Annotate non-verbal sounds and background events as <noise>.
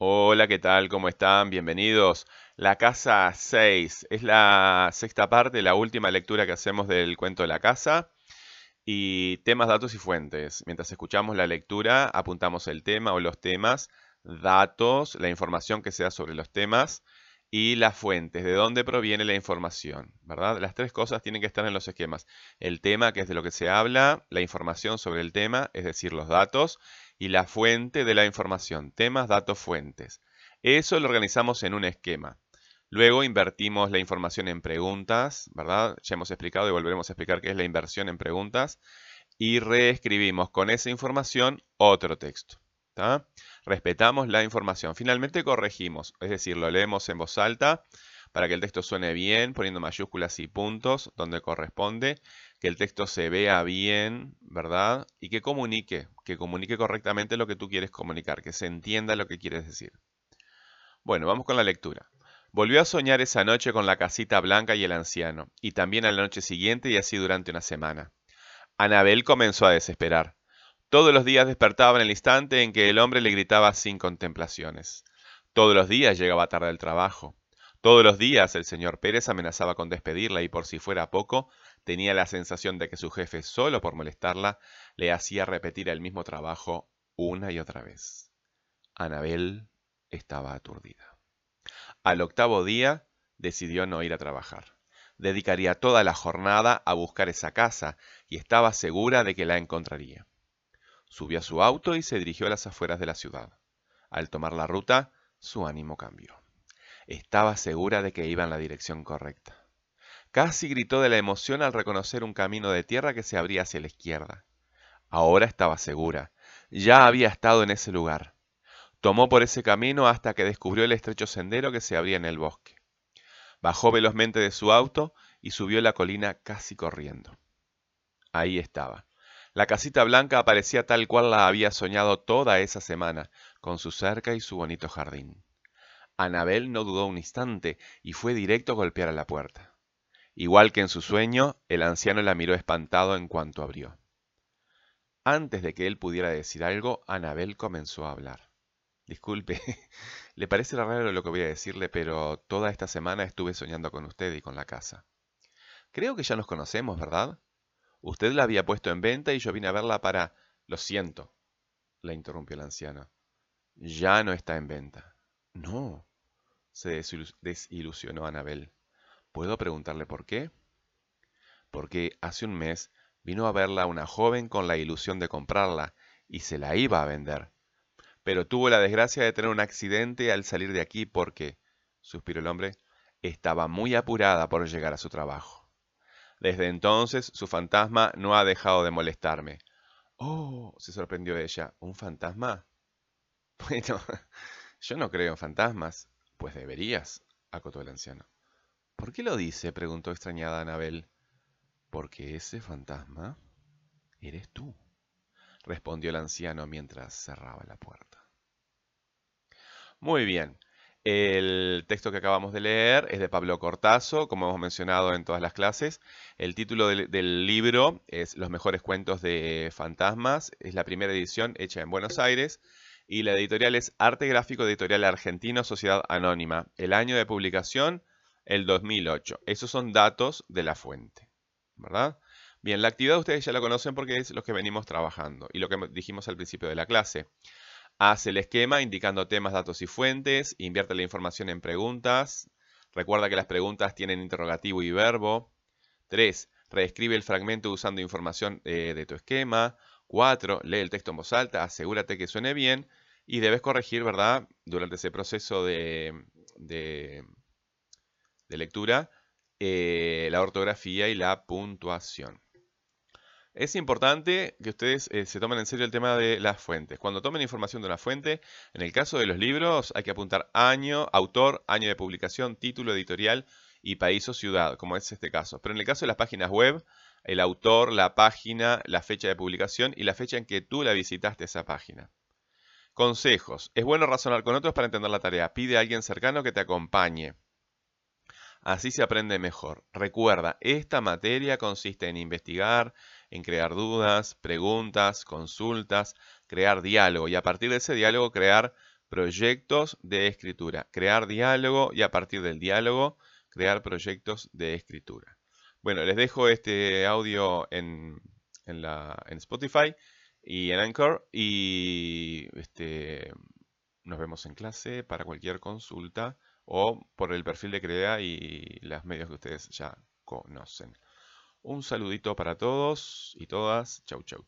Hola, ¿qué tal? ¿Cómo están? Bienvenidos. La casa 6 es la sexta parte, la última lectura que hacemos del cuento de la casa. Y temas, datos y fuentes. Mientras escuchamos la lectura, apuntamos el tema o los temas, datos, la información que se da sobre los temas y las fuentes, de dónde proviene la información, ¿verdad? Las tres cosas tienen que estar en los esquemas. El tema, que es de lo que se habla, la información sobre el tema, es decir, los datos, y la fuente de la información, temas, datos, fuentes. Eso lo organizamos en un esquema. Luego invertimos la información en preguntas, ¿verdad? Ya hemos explicado y volveremos a explicar qué es la inversión en preguntas. Y reescribimos con esa información otro texto. Respetamos la información. Finalmente corregimos, es decir, lo leemos en voz alta para que el texto suene bien, poniendo mayúsculas y puntos donde corresponde, que el texto se vea bien, ¿verdad? Y que comunique, que comunique correctamente lo que tú quieres comunicar, que se entienda lo que quieres decir. Bueno, vamos con la lectura. Volvió a soñar esa noche con la casita blanca y el anciano, y también a la noche siguiente y así durante una semana. Anabel comenzó a desesperar. Todos los días despertaba en el instante en que el hombre le gritaba sin contemplaciones. Todos los días llegaba tarde al trabajo. Todos los días el señor Pérez amenazaba con despedirla y por si fuera poco, tenía la sensación de que su jefe, solo por molestarla, le hacía repetir el mismo trabajo una y otra vez. Anabel estaba aturdida. Al octavo día decidió no ir a trabajar. Dedicaría toda la jornada a buscar esa casa y estaba segura de que la encontraría. Subió a su auto y se dirigió a las afueras de la ciudad. Al tomar la ruta, su ánimo cambió. Estaba segura de que iba en la dirección correcta. Casi gritó de la emoción al reconocer un camino de tierra que se abría hacia la izquierda. Ahora estaba segura. Ya había estado en ese lugar. Tomó por ese camino hasta que descubrió el estrecho sendero que se abría en el bosque. Bajó velozmente de su auto y subió la colina casi corriendo. Ahí estaba, la casita blanca aparecía tal cual la había soñado toda esa semana, con su cerca y su bonito jardín. Anabel no dudó un instante y fue directo a golpear a la puerta. Igual que en su sueño, el anciano la miró espantado en cuanto abrió. Antes de que él pudiera decir algo, Anabel comenzó a hablar. Disculpe, <laughs> le parece raro lo que voy a decirle, pero toda esta semana estuve soñando con usted y con la casa. Creo que ya nos conocemos, ¿verdad? Usted la había puesto en venta y yo vine a verla para... Lo siento, la interrumpió el anciano. Ya no está en venta. No, se desilusionó Anabel. ¿Puedo preguntarle por qué? Porque hace un mes vino a verla una joven con la ilusión de comprarla y se la iba a vender. Pero tuvo la desgracia de tener un accidente al salir de aquí porque, suspiró el hombre, estaba muy apurada por llegar a su trabajo. Desde entonces su fantasma no ha dejado de molestarme. Oh, se sorprendió ella. ¿Un fantasma? <laughs> Bueno, yo no creo en fantasmas. Pues deberías, acotó el anciano. ¿Por qué lo dice? preguntó extrañada Anabel. Porque ese fantasma eres tú, respondió el anciano mientras cerraba la puerta. Muy bien. El texto que acabamos de leer es de Pablo Cortazo, como hemos mencionado en todas las clases. El título del, libro es Los mejores cuentos de fantasmas. Es la primera edición hecha en Buenos Aires. Y la editorial es Arte Gráfico Editorial Argentino Sociedad Anónima. El año de publicación, el 2008. Esos son datos de la fuente. ¿Verdad? Bien, la actividad ustedes ya la conocen porque es lo que venimos trabajando y lo que dijimos al principio de la clase. Hace el esquema indicando temas, datos y fuentes. Invierte la información en preguntas. Recuerda que las preguntas tienen interrogativo y verbo. 3. Reescribe el fragmento usando información eh, de tu esquema. 4. Lee el texto en voz alta. Asegúrate que suene bien. Y debes corregir, ¿verdad? Durante ese proceso de, de, lectura, eh, la ortografía y la puntuación. Es importante que ustedes eh, se tomen en serio el tema de las fuentes. Cuando tomen información de una fuente, en el caso de los libros hay que apuntar año, autor, año de publicación, título editorial y país o ciudad, como es este caso. Pero en el caso de las páginas web, el autor, la página, la fecha de publicación y la fecha en que tú la visitaste esa página. Consejos. Es bueno razonar con otros para entender la tarea. Pide a alguien cercano que te acompañe. Así se aprende mejor. Recuerda, esta materia consiste en investigar, en crear dudas, preguntas, consultas, crear diálogo y a partir de ese diálogo crear proyectos de escritura. Crear diálogo y a partir del diálogo crear proyectos de escritura. Bueno, les dejo este audio en, en Spotify y en Anchor y este, nos vemos en clase para cualquier consulta o por el perfil de Crea y los medios que ustedes ya conocen. Un saludito para todos y todas. Chau, chau, chau.